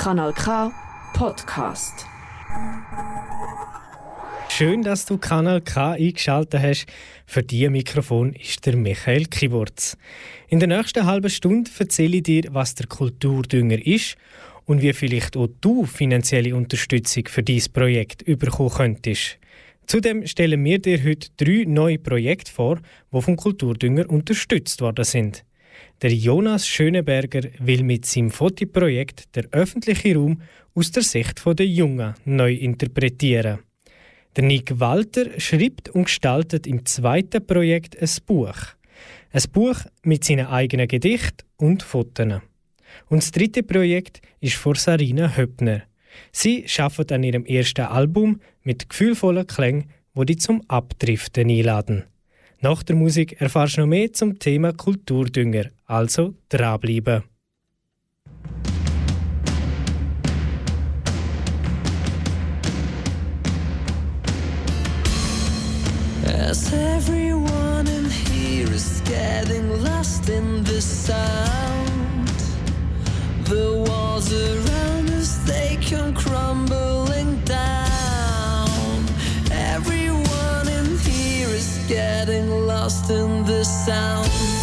Kanal K Podcast. Schön, dass du Kanal K eingeschaltet hast. Für dieses Mikrofon ist der Michael Kiburz. In der nächsten halben Stunde erzähle ich dir, was der Kulturdünger ist und wie vielleicht auch du finanzielle Unterstützung für dieses Projekt bekommen könntest. Zudem stellen wir dir heute drei neue Projekte vor, die vom Kulturdünger unterstützt worden sind. Der Jonas Schöneberger will mit seinem Fotoprojekt der öffentliche Raum aus der Sicht der Jungen neu interpretieren. Der Nick Walter schreibt und gestaltet im zweiten Projekt ein Buch. Ein Buch mit seinen eigenen Gedichten und Fotos. Und das dritte Projekt ist von Sarina Höppner. Sie arbeitet an ihrem ersten Album mit gefühlvollen Klängen, wo die zum Abdriften einladen. Nach der Musik erfahrst du noch mehr zum Thema Kulturdünger, also dranbleiben. As everyone in here is getting lost in the sound, the walls around us they come crumbling getting lost in the sound.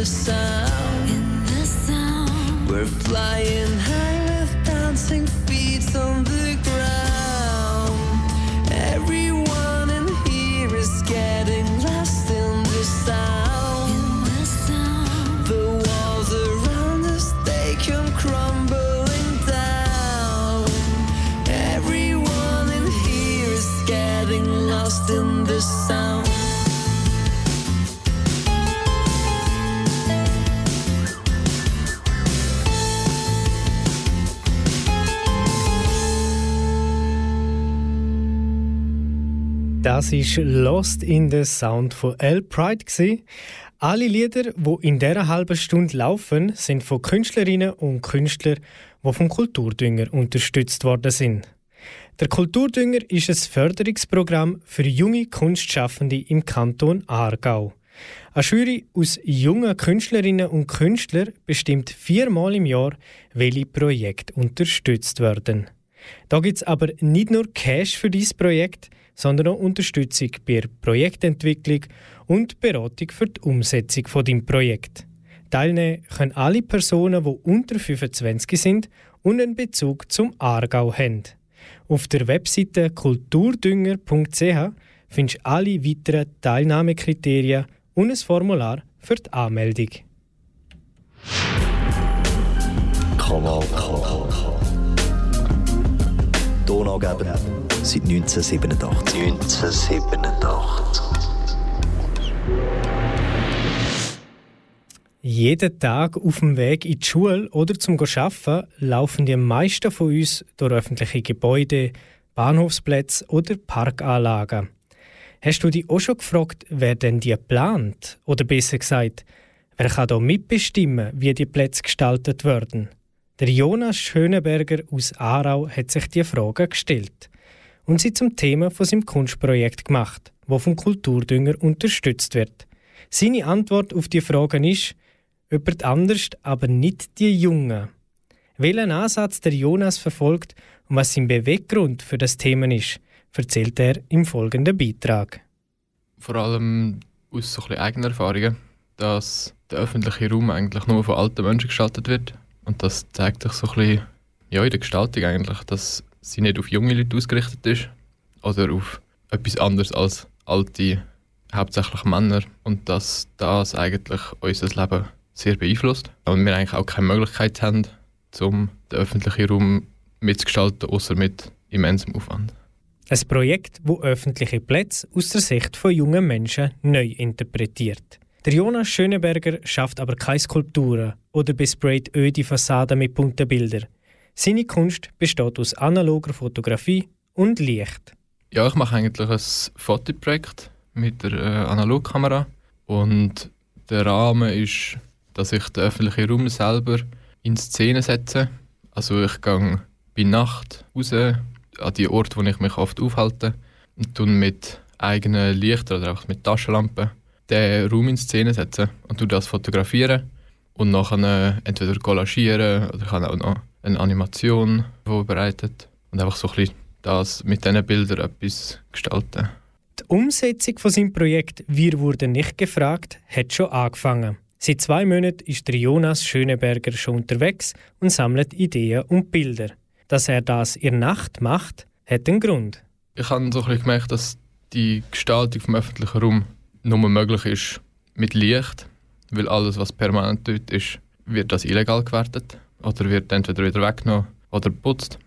In the Das ist Lost in the Sound von L Pride. Alle Lieder, die in dieser halben Stunde laufen, sind von Künstlerinnen und Künstlern, die vom Kulturdünger unterstützt worden sind. Der Kulturdünger ist ein Förderungsprogramm für junge Kunstschaffende im Kanton Aargau. Eine Jury aus jungen Künstlerinnen und Künstlern bestimmt viermal im Jahr, welche Projekte unterstützt werden. Da gibt es aber nicht nur Cash für dieses Projekt, sondern auch Unterstützung bei der Projektentwicklung und Beratung für die Umsetzung von dem Projekt. Teilnehmen können alle Personen, die unter 25 sind und einen Bezug zum Aargau haben. Auf der Webseite kulturdünger.ch findest du alle weiteren Teilnahmekriterien und ein Formular für die Anmeldung. Kanal K. Donaugeber seit 1987. 1987. Jeden Tag auf dem Weg in die Schule oder zum Arbeiten laufen die meisten von uns durch öffentliche Gebäude, Bahnhofsplätze oder Parkanlagen. Hast du dich auch schon gefragt, wer denn die plant? Oder besser gesagt, wer kann da mitbestimmen, wie die Plätze gestaltet werden? Der Jonas Schöneberger aus Aarau hat sich die Frage gestellt und sie zum Thema von seinem Kunstprojekt gemacht, wo vom Kulturdünger unterstützt wird. Seine Antwort auf die Frage ist, jemand anders, aber nicht die Jungen. Welchen Ansatz der Jonas verfolgt und was sein Beweggrund für das Thema ist, erzählt er im folgenden Beitrag. Vor allem aus so ein eigener Erfahrungen, dass der öffentliche Raum eigentlich nur von alten Menschen gestaltet wird und das zeigt sich so ein bisschen ja, in der Gestaltung eigentlich, dass sie nicht auf junge Leute ausgerichtet ist oder auf etwas anderes als alte, hauptsächlich Männer. Und dass das eigentlich unser Leben sehr beeinflusst. Und wir eigentlich auch keine Möglichkeit haben, um den öffentlichen Raum mitzugestalten, außer mit immensem Aufwand. Ein Projekt, das öffentliche Plätze aus der Sicht von jungen Menschen neu interpretiert. Der Jonas Schöneberger schafft aber keine Skulpturen oder besprayt öde Fassaden mit bunten Bildern. Seine Kunst besteht aus analoger Fotografie und Licht. Ja, ich mache eigentlich ein Fotoprojekt mit der äh, Analogkamera und der Rahmen ist, dass ich den öffentlichen Raum selber in Szene setze. Also ich gehe bei Nacht raus an die Orte, wo ich mich oft aufhalte und tun mit eigenen Lichtern oder einfach mit Taschenlampen den Raum in Szene setzen und das fotografieren und nachher entweder collagieren oder habe auch noch eine Animation vorbereitet und einfach so ein bisschen das mit diesen Bildern etwas gestalten. Die Umsetzung von seinem Projekt «Wir wurden nicht gefragt» hat schon angefangen. Seit zwei Monaten ist der Jonas Schöneberger schon unterwegs und sammelt Ideen und Bilder. Dass er das in der Nacht macht, hat einen Grund. Ich habe so ein bisschen gemerkt, dass die Gestaltung vom öffentlichen Raum nur möglich ist mit Licht, weil alles, was permanent dort ist, wird als illegal gewertet oder wird entweder wieder weggenommen oder geputzt.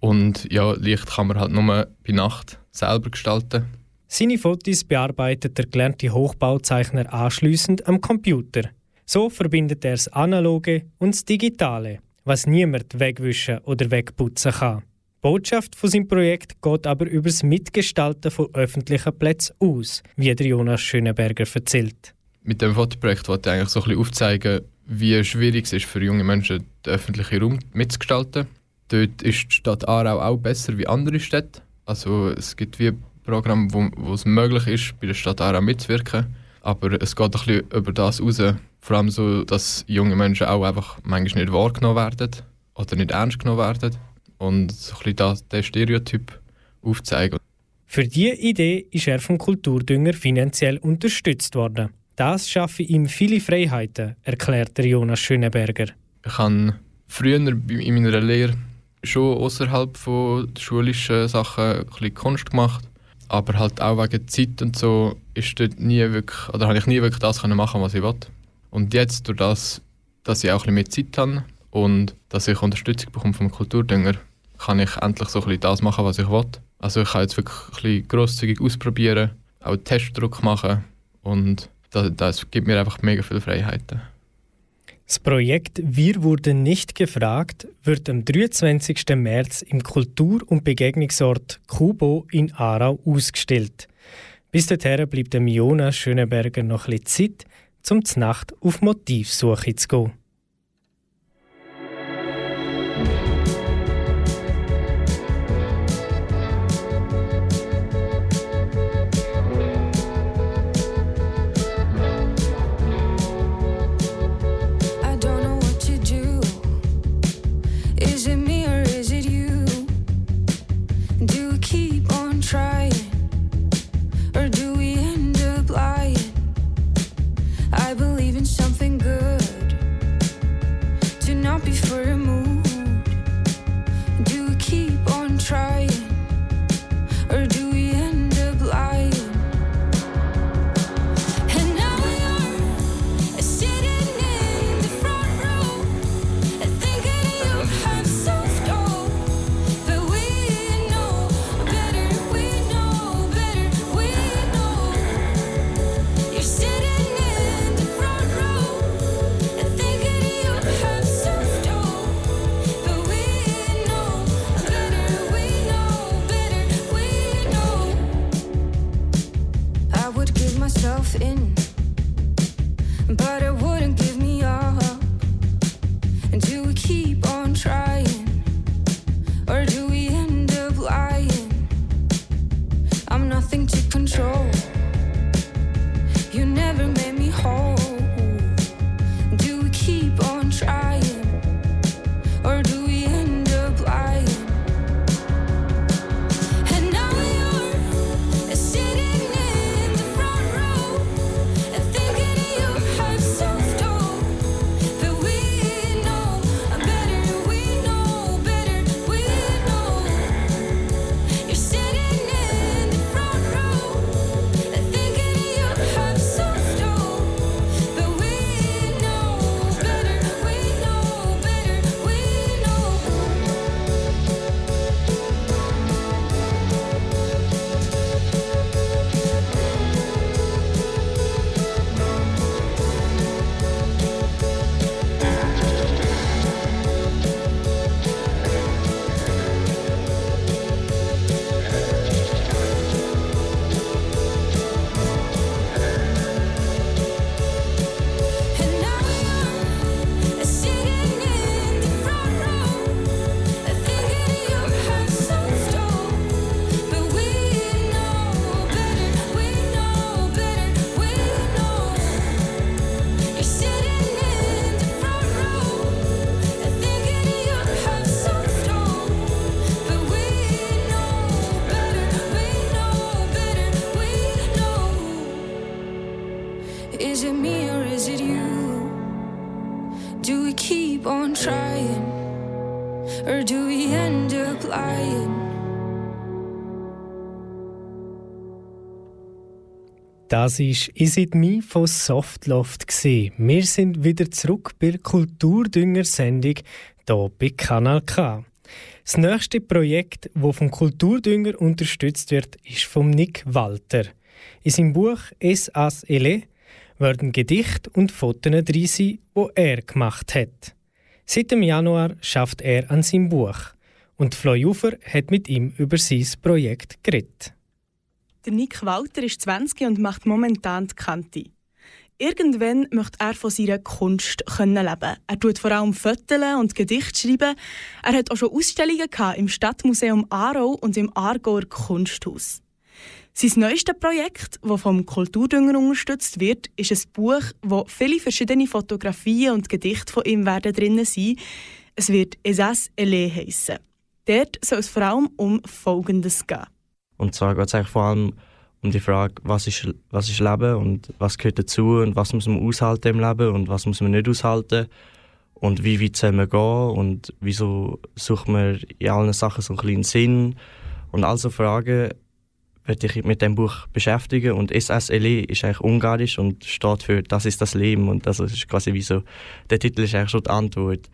Und ja, Licht kann man halt nur bei Nacht selber gestalten. Seine Fotos bearbeitet der gelernte Hochbauzeichner anschließend am Computer. So verbindet er das Analoge und das Digitale, was niemand wegwischen oder wegputzen kann. Die Botschaft von seinem Projekt geht aber über das Mitgestalten von öffentlichen Plätzen aus, wie der Jonas Schöneberger erzählt. Mit dem Fotoprojekt wollte ich eigentlich so ein bisschen aufzeigen, wie schwierig es ist für junge Menschen, den öffentlichen Raum mitzugestalten. Dort ist die Stadt Aarau auch besser wie andere Städte. Also es gibt wie Programme, wo, wo es möglich ist, bei der Stadt Aarau mitzuwirken. Aber es geht ein bisschen über das raus. Vor allem so, dass junge Menschen auch einfach manchmal nicht wahrgenommen werden oder nicht ernst genommen werden und so ein bisschen das, Stereotyp aufzeigen. Für diese Idee ist er vom Kulturdünger finanziell unterstützt worden. Das schaffe ihm viele Freiheiten, erklärt der Jonas Schöneberger. Ich habe früher in meiner Lehre schon außerhalb von schulischen Sachen ein bisschen Kunst gemacht, aber halt auch wegen Zeit und so ist nie wirklich, oder habe ich nie wirklich das machen, was ich wollte. Und jetzt durch das, dass ich auch ein bisschen mehr Zeit habe und dass ich Unterstützung bekomme vom Kulturdünger, kann ich endlich so ein bisschen das machen, was ich will. Also ich kann jetzt wirklich ein bisschen grosszügig ausprobieren, auch Testdruck machen und das, das gibt mir einfach mega viele Freiheiten. Das Projekt Wir wurden nicht gefragt wird am 23. März im Kultur- und Begegnungsort Kubo in Aarau ausgestellt. Bis dahin bleibt dem Jonas Schöneberger noch bisschen Zeit, um zur Nacht auf Motivsuche zu gehen. Das ist «Is It Me» von Softloft. Wir sind wieder zurück bei der Kulturdünger-Sendung hier bei Kanal K. Das nächste Projekt, das vom Kulturdünger unterstützt wird, ist von Nick Walter. In seinem Buch «Es as ele» werden Gedichte und Fotos drin sein, die er gemacht hat. Seit dem Januar schafft er an seinem Buch und Floy Ufer hat mit ihm über sein Projekt geredet. Der Nick Walter ist 20 und macht momentan die Kante. Irgendwann möchte er von seiner Kunst können leben. Er tut vor allem Fotos und Gedichte schreiben. Er hat auch schon Ausstellungen im Stadtmuseum Aarau und im Aargauer Kunsthaus. Sein neuestes Projekt, das vom Kulturdünger unterstützt wird, ist ein Buch, wo viele verschiedene Fotografien und Gedichte von ihm werden drin sein. Es wird «Esas Ele» heissen. Dort soll es vor allem um Folgendes gehen. Und zwar geht es eigentlich vor allem um die Frage, was ist, was ist Leben und was gehört dazu und was muss man aushalten im Leben und was muss man nicht aushalten und wie weit soll man gehen und wieso sucht man in allen Sachen so einen kleinen Sinn und all so Fragen werde ich mit dem Buch beschäftigen und SSLE ist eigentlich ungarisch und steht für «Das ist das Leben» und das ist quasi wie so, der Titel ist eigentlich schon die Antwort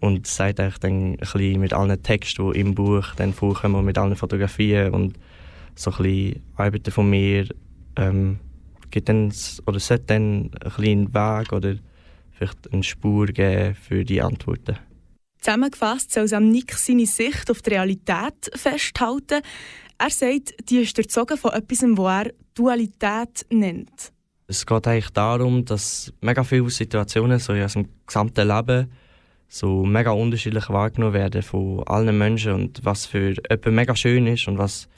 und sagt eigentlich dann ein bisschen mit allen Texten, die im Buch dann vorkommen, mit allen Fotografien und so ein bisschen Arbeiten von mir ähm, gibt dann, oder sollte dann ein kleinen Weg oder vielleicht eine Spur geben für die Antworten. Zusammengefasst soll am Nick seine Sicht auf die Realität festhalten. Er sagt, die ist durchzogen von etwas, was er Dualität nennt. Es geht eigentlich darum, dass mega viele Situationen so in unserem gesamten Leben so mega unterschiedlich wahrgenommen werden von allen Menschen und was für jemanden mega schön ist und was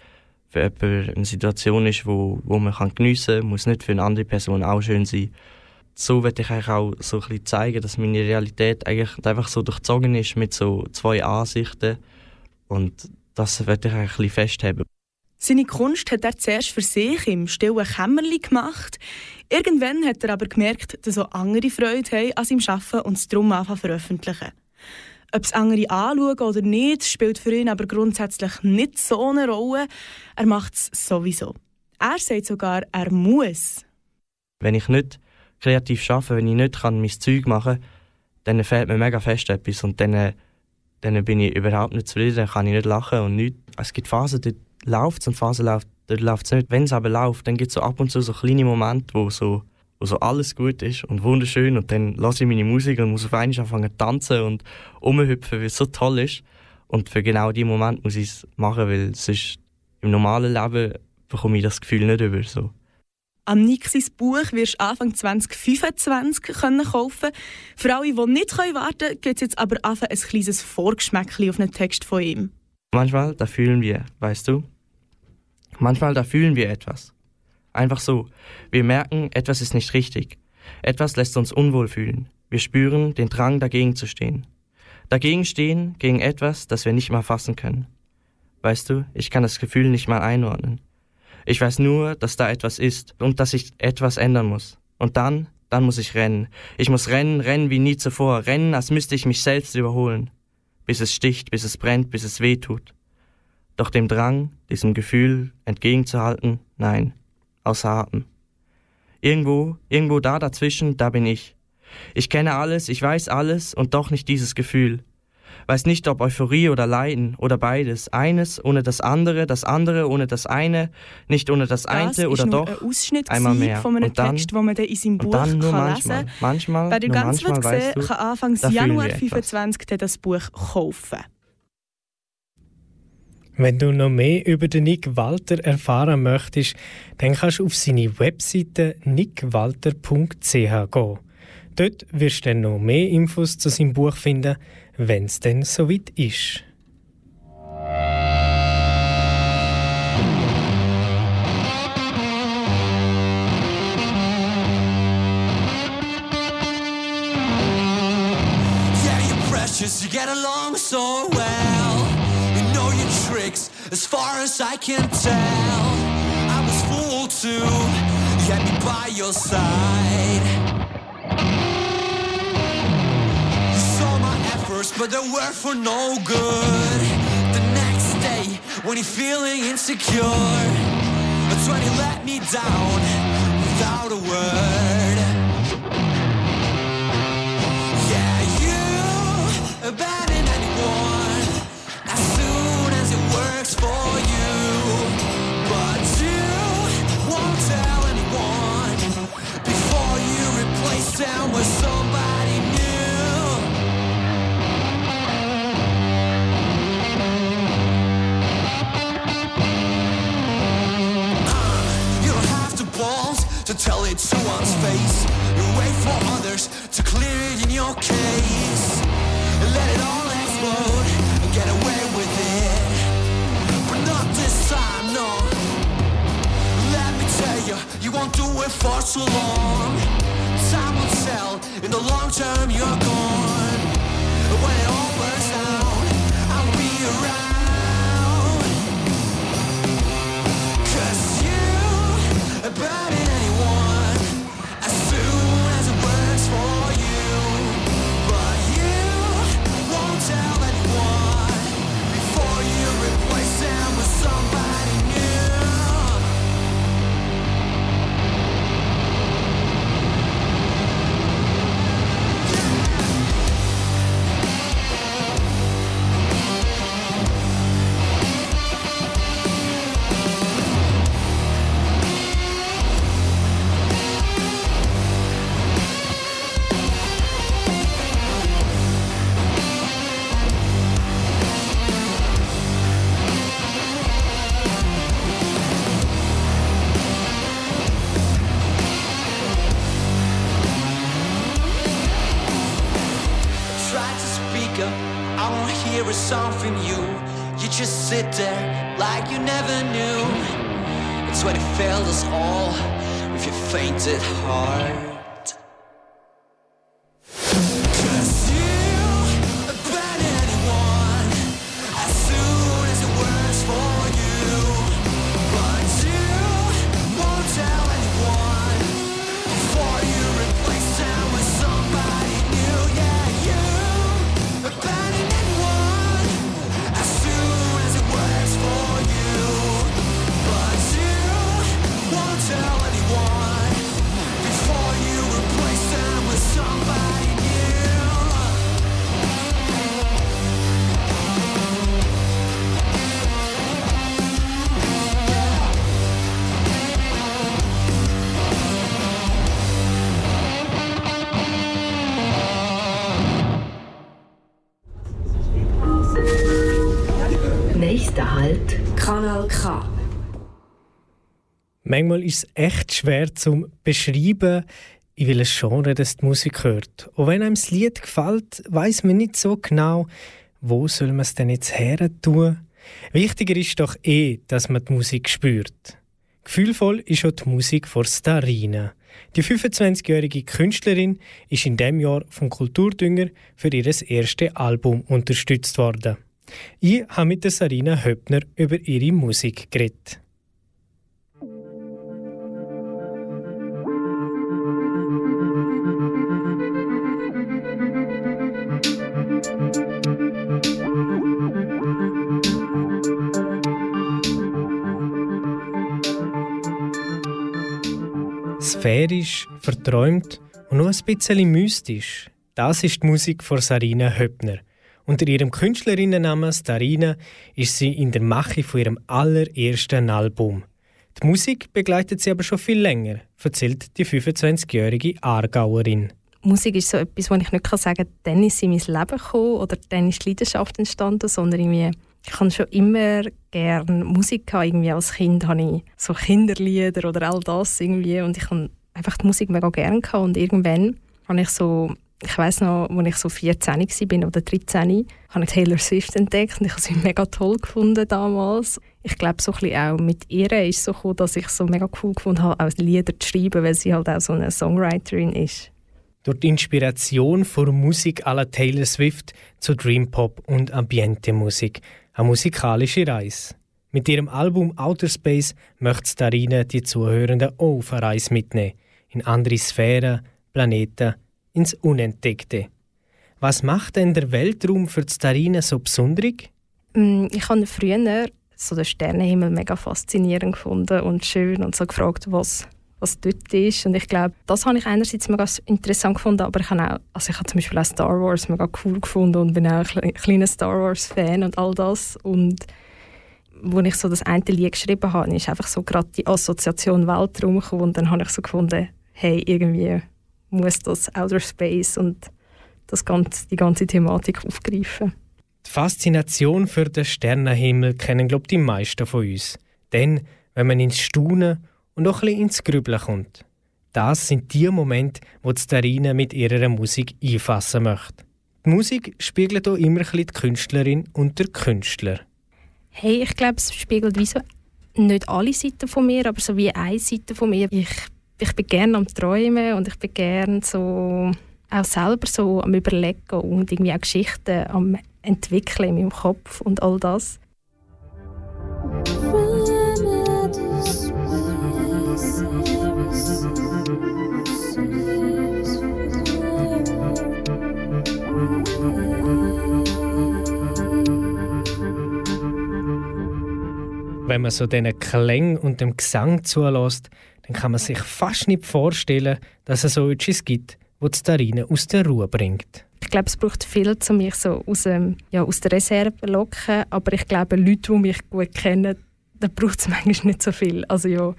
für jemanden eine Situation ist, wo, wo man kann geniessen kann, muss nicht für eine andere Person auch schön sein. So werde ich eigentlich auch so ein bisschen zeigen, dass meine Realität eigentlich einfach so durchzogen ist mit so zwei Ansichten und das werde ich eigentlich ein bisschen festheben. Seine Kunst hat er zuerst für sich im stillen Kämmerli gemacht. Irgendwann hat er aber gemerkt, dass auch andere Freude haben an seinem Arbeiten und es darum anfangen veröffentlichen. Ob es andere anschauen oder nicht, spielt für ihn aber grundsätzlich nicht so eine Rolle. Er macht es sowieso. Er sagt sogar, er muss. Wenn ich nicht kreativ arbeite, wenn ich nicht kann, mein Zeug machen kann, dann fehlt mir mega fest etwas und dann, dann bin ich überhaupt nicht zufrieden, dann kann ich nicht lachen und nichts. Es gibt Phasen, dort läuft es und Phasen läuft, dort läuft es nicht. Wenn es aber läuft, dann gibt es so ab und zu so kleine Momente, wo so, wo so alles gut ist und wunderschön und dann lasse ich meine Musik und muss auf einmal anfangen zu tanzen und rumhüpfen, weil es so toll ist. Und für genau diesen Moment muss ich es machen, weil sonst im normalen Leben bekomme ich das Gefühl nicht über. So. Am sein Buch wirst du Anfang 2025 können kaufen Für alle, die nicht warten können, gibt es jetzt aber einfach ein kleines Vorgeschmäckchen auf einen Text von ihm. Manchmal, da fühlen wir, weißt du? Manchmal, da fühlen wir etwas. Einfach so. Wir merken, etwas ist nicht richtig. Etwas lässt uns unwohl fühlen. Wir spüren den Drang, dagegen zu stehen. Dagegen stehen, gegen etwas, das wir nicht mal fassen können. Weißt du, ich kann das Gefühl nicht mal einordnen. Ich weiß nur, dass da etwas ist und dass ich etwas ändern muss. Und dann, dann muss ich rennen. Ich muss rennen, rennen wie nie zuvor. Rennen, als müsste ich mich selbst überholen. Bis es sticht, bis es brennt, bis es weh tut. Doch dem Drang, diesem Gefühl entgegenzuhalten, nein, außer Atem. Irgendwo, irgendwo da dazwischen, da bin ich. Ich kenne alles, ich weiß alles und doch nicht dieses Gefühl. Weiß nicht, ob Euphorie oder Leiden oder beides. Eines ohne das andere, das andere ohne das eine, nicht ohne das eine das oder ist nur doch. ein Ausschnitt einmal mehr. von einem Und dann- Text, den man dann in seinem Buch kann manchmal. lesen Manchmal, Wer den nur ganz manchmal, sehen kann Anfang Januar wir etwas. 25 dann das Buch kaufen. Wenn du noch mehr über den Nick Walter erfahren möchtest, dann kannst du auf seine Webseite nickwalter.ch gehen. Dort wirst du dann noch mehr Infos zu seinem Buch finden, wenn es dann soweit ist. Yeah, you're precious, you get along so well. As far as I can tell. I was fooled to get me by your side. You saw my efforts, but they were for no good. The next day, when you're feeling insecure, that's when you let me down without a word. Yeah, you abandon for you. Won't do it for so long. Time will tell, in the long term, you're gone. When it all burns down, I'll be around. Cause you abandon failed us all with your fainted heart. Nächster Halt. Kanal K. Manchmal ist es echt schwer zu beschreiben, in welches Genre das die Musik hört. Und wenn einem das Lied gefällt, weiß man nicht so genau, wo soll man es denn jetzt her tun. Wichtiger ist doch eh, dass man die Musik spürt. Gefühlvoll ist auch die Musik von Starina. Die 25-jährige Künstlerin ist in dem Jahr vom Kulturdünger für ihr erstes Album unterstützt worden. Ich habe mit der Sarina Höppner über ihre Musik geredet. Sphärisch, verträumt und nur ein bisschen mystisch. Das ist die Musik von Sarina Höppner. Unter ihrem Künstlerinnennamen Starina ist sie in der Mache von ihrem allerersten Album. Die Musik begleitet sie aber schon viel länger, erzählt die 25-jährige Aargauerin. Musik ist so etwas, wo ich nicht sagen kann, dann ist sie in mein Leben gekommen oder dann ist die Leidenschaft entstanden, sondern irgendwie, ich habe schon immer gerne Musik gehabt. Irgendwie als Kind habe ich so Kinderlieder oder all das irgendwie und ich habe einfach die Musik mega gerne gehabt und irgendwann habe ich so, ich weiß noch, als ich so 14 war oder 13, habe ich Taylor Swift entdeckt und ich habe sie mega toll gefunden damals. Ich glaube, so auch mit ihr ist so gekommen, dass ich so mega cool gefunden habe, auch Lieder zu schreiben, weil sie halt auch so eine Songwriterin ist. Durch die Inspiration von Musik la Taylor Swift zu Dream Pop und Ambiente-Musik, eine musikalische Reise. Mit ihrem Album Outer Space möchte Starina die Zuhörenden auch auf eine Reise mitnehmen. In andere Sphären, Planeten, ins Unentdeckte. Was macht denn der Weltraum für die Starina so besonders? Mm, Ich habe früher so den Sternenhimmel mega faszinierend gefunden und schön und so gefragt, was, was dort ist. Und ich glaube, das habe ich einerseits mega interessant gefunden, aber ich habe auch, also ich habe zum Beispiel auch Star Wars mega cool gefunden und bin auch ein kle- kleiner Star Wars Fan und all das. Und als ich so das eine Lied geschrieben habe, ist einfach so gerade die Assoziation Weltraum gekommen und dann habe ich so gefunden, hey, irgendwie muss das Outer Space und das ganze, die ganze Thematik aufgreifen. Die Faszination für den Sternenhimmel kennen, glaube ich, die meisten von uns. Denn, wenn man ins Staunen und auch ein bisschen ins Grübeln kommt. Das sind die Momente, wo die Starina mit ihrer Musik einfassen möchte. Die Musik spiegelt auch immer ein bisschen die Künstlerin und der Künstler. Hey, ich glaube, es spiegelt wie so nicht alle Seiten von mir, aber so wie eine Seite von mir. Ich, ich bin gerne am Träumen und ich bin gerne so auch selber so am Überlegen und irgendwie auch Geschichten am Entwickeln in meinem Kopf und all das. Wenn man so diesen Klang und dem Gesang zulässt, dann kann man sich fast nicht vorstellen, dass es so etwas gibt, wo die Starina aus der Ruhe bringt. Ich glaube, es braucht viel, um mich so aus, ähm, ja, aus der Reserve zu locken. Aber ich glaube, Leute, die mich gut kennen, da braucht es manchmal nicht so viel. Also ja,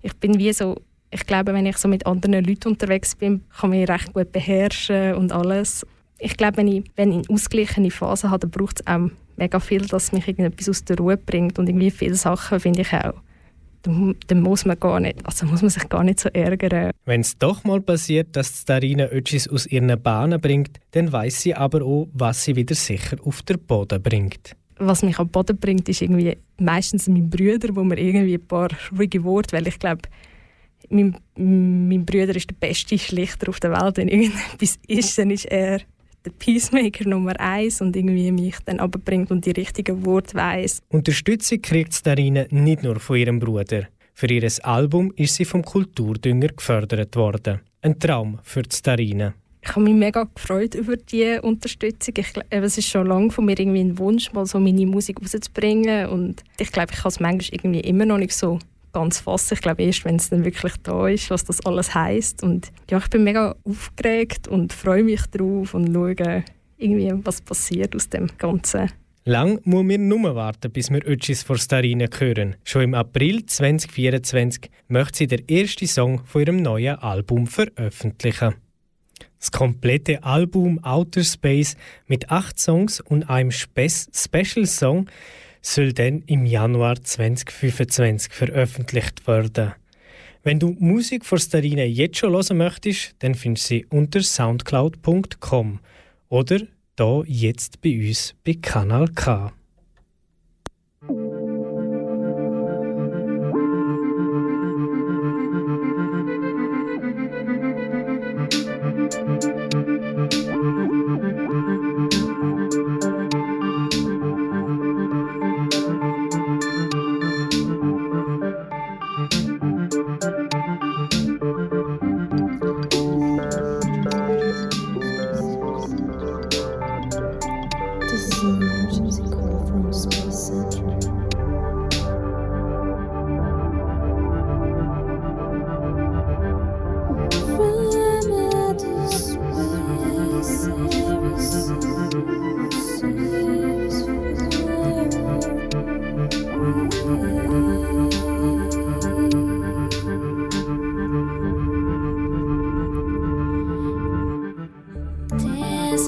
ich bin wie so, ich glaube, wenn ich so mit anderen Leuten unterwegs bin, kann ich mich recht gut beherrschen und alles. Ich glaube, wenn ich, wenn ich eine ausgeglichene Phase habe, dann braucht es auch mega viel, dass mich irgendetwas aus der Ruhe bringt. Und irgendwie viele Sachen finde ich auch, dann, dann muss man gar nicht, also muss man sich gar nicht so ärgern. Wenn es doch mal passiert, dass die Starina etwas aus ihren Bahnen bringt, dann weiß sie aber auch, was sie wieder sicher auf den Boden bringt. was mich am Boden bringt, ist irgendwie meistens mein Bruder, wo mir irgendwie ein paar ruhige Worte, weil ich glaube, mein, mein Bruder ist der beste Schlichter auf der Welt. Wenn irgendetwas ist, dann ist er der Peacemaker Nummer eins und irgendwie mich dann abbringt und die richtigen Worte weiss. Unterstützung kriegt Starina nicht nur von ihrem Bruder. Für ihr Album ist sie vom Kulturdünger gefördert worden. Ein Traum für die. Ich habe mich mega gefreut über die Unterstützung. Ich, eben, es ist schon lange von mir irgendwie ein Wunsch, mal so meine Musik rauszubringen. Und ich glaube, ich kann es manchmal irgendwie immer noch nicht so ganz fassen. Ich glaube erst, wenn es dann wirklich da ist, was das alles heißt. Und ja, ich bin mega aufgeregt und freue mich drauf und schaue irgendwie, was passiert aus dem Ganzen. Lang muss wir nur warten, bis wir etwas von Starina hören. Schon im April 2024 möchte sie den ersten Song von ihrem neuen Album veröffentlichen. Das komplette Album Outer Space mit acht Songs und einem Spe Special Song soll dann im Januar 2025 veröffentlicht werden. Wenn du Musik von Starina jetzt schon hören möchtest, dann findest du sie unter soundcloud.com oder da jetzt bei uns bei Kanal K.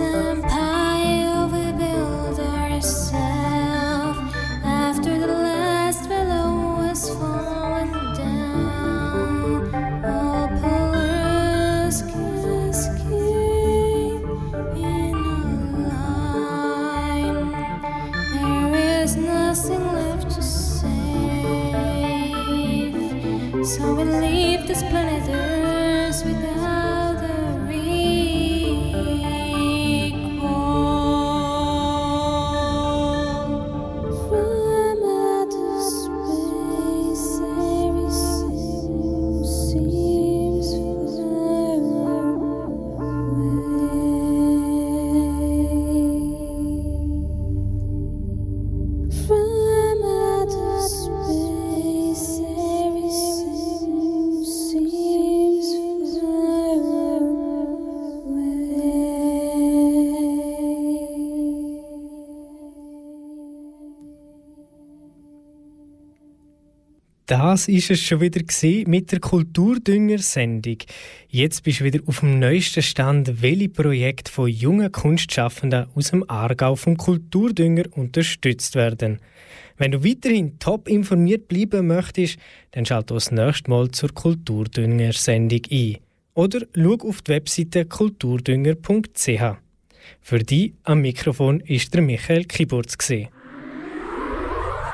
and power. Das ist es schon wieder mit der Kulturdünger-Sendung. Jetzt bist du wieder auf dem neuesten Stand, welche Projekte von jungen Kunstschaffenden aus dem Aargau vom Kulturdünger unterstützt werden. Wenn du weiterhin top informiert bleiben möchtest, dann schalte das nächste Mal zur Kulturdünger-Sendung ein. Oder schau auf die Webseite kulturdünger.ch. Für dich am Mikrofon ist der Michael Kiburz. Gewesen.